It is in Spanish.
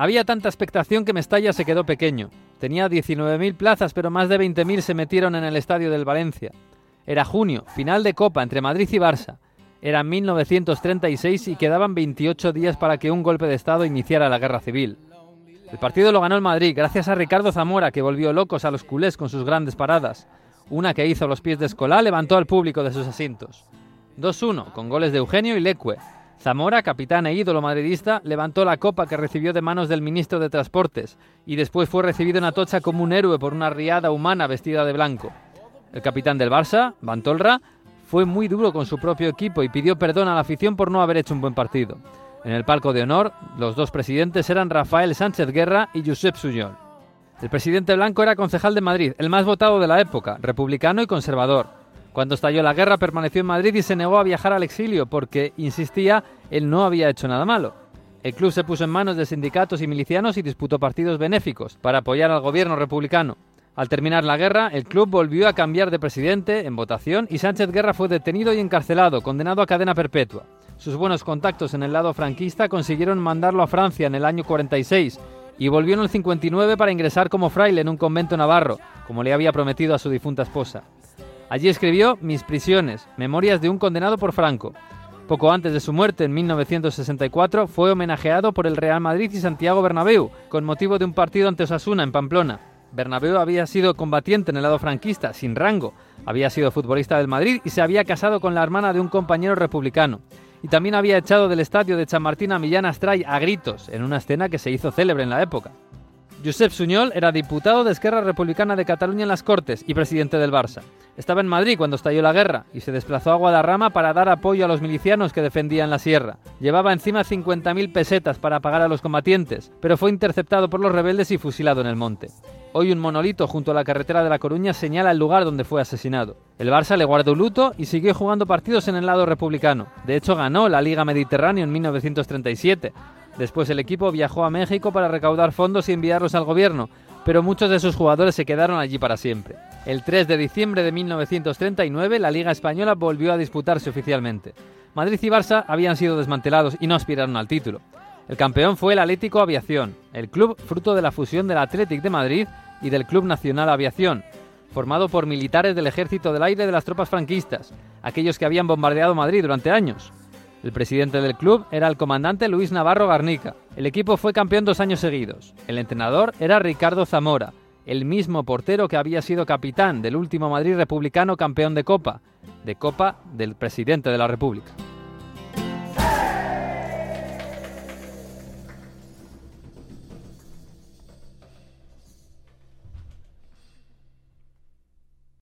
Había tanta expectación que Mestalla se quedó pequeño. Tenía 19.000 plazas, pero más de 20.000 se metieron en el estadio del Valencia. Era junio, final de Copa entre Madrid y Barça. Era 1936 y quedaban 28 días para que un golpe de Estado iniciara la guerra civil. El partido lo ganó el Madrid gracias a Ricardo Zamora, que volvió locos a los culés con sus grandes paradas. Una que hizo a los pies de Escolá levantó al público de sus asientos. 2-1, con goles de Eugenio y Leque. Zamora, capitán e ídolo madridista, levantó la copa que recibió de manos del ministro de Transportes y después fue recibido en Atocha como un héroe por una riada humana vestida de blanco. El capitán del Barça, Bantolra, fue muy duro con su propio equipo y pidió perdón a la afición por no haber hecho un buen partido. En el palco de honor, los dos presidentes eran Rafael Sánchez Guerra y Josep Suyol. El presidente blanco era concejal de Madrid, el más votado de la época, republicano y conservador. Cuando estalló la guerra permaneció en Madrid y se negó a viajar al exilio porque, insistía, él no había hecho nada malo. El club se puso en manos de sindicatos y milicianos y disputó partidos benéficos para apoyar al gobierno republicano. Al terminar la guerra, el club volvió a cambiar de presidente en votación y Sánchez Guerra fue detenido y encarcelado, condenado a cadena perpetua. Sus buenos contactos en el lado franquista consiguieron mandarlo a Francia en el año 46 y volvió en el 59 para ingresar como fraile en un convento navarro, como le había prometido a su difunta esposa. Allí escribió Mis prisiones, memorias de un condenado por Franco. Poco antes de su muerte, en 1964, fue homenajeado por el Real Madrid y Santiago Bernabéu, con motivo de un partido ante Osasuna en Pamplona. Bernabéu había sido combatiente en el lado franquista, sin rango, había sido futbolista del Madrid y se había casado con la hermana de un compañero republicano. Y también había echado del estadio de Chamartín a Millán Astray a gritos, en una escena que se hizo célebre en la época. Josep Suñol era diputado de Esquerra Republicana de Cataluña en las Cortes y presidente del Barça. Estaba en Madrid cuando estalló la guerra y se desplazó a Guadarrama para dar apoyo a los milicianos que defendían la sierra. Llevaba encima 50.000 pesetas para pagar a los combatientes, pero fue interceptado por los rebeldes y fusilado en el monte. Hoy un monolito junto a la carretera de La Coruña señala el lugar donde fue asesinado. El Barça le guardó luto y siguió jugando partidos en el lado republicano. De hecho, ganó la Liga Mediterránea en 1937. Después el equipo viajó a México para recaudar fondos y enviarlos al gobierno, pero muchos de sus jugadores se quedaron allí para siempre. El 3 de diciembre de 1939 la Liga Española volvió a disputarse oficialmente. Madrid y Barça habían sido desmantelados y no aspiraron al título. El campeón fue el Atlético Aviación, el club fruto de la fusión del Athletic de Madrid y del Club Nacional Aviación, formado por militares del Ejército del Aire de las tropas franquistas, aquellos que habían bombardeado Madrid durante años. El presidente del club era el comandante Luis Navarro Garnica. El equipo fue campeón dos años seguidos. El entrenador era Ricardo Zamora, el mismo portero que había sido capitán del último Madrid republicano campeón de Copa, de Copa del presidente de la República.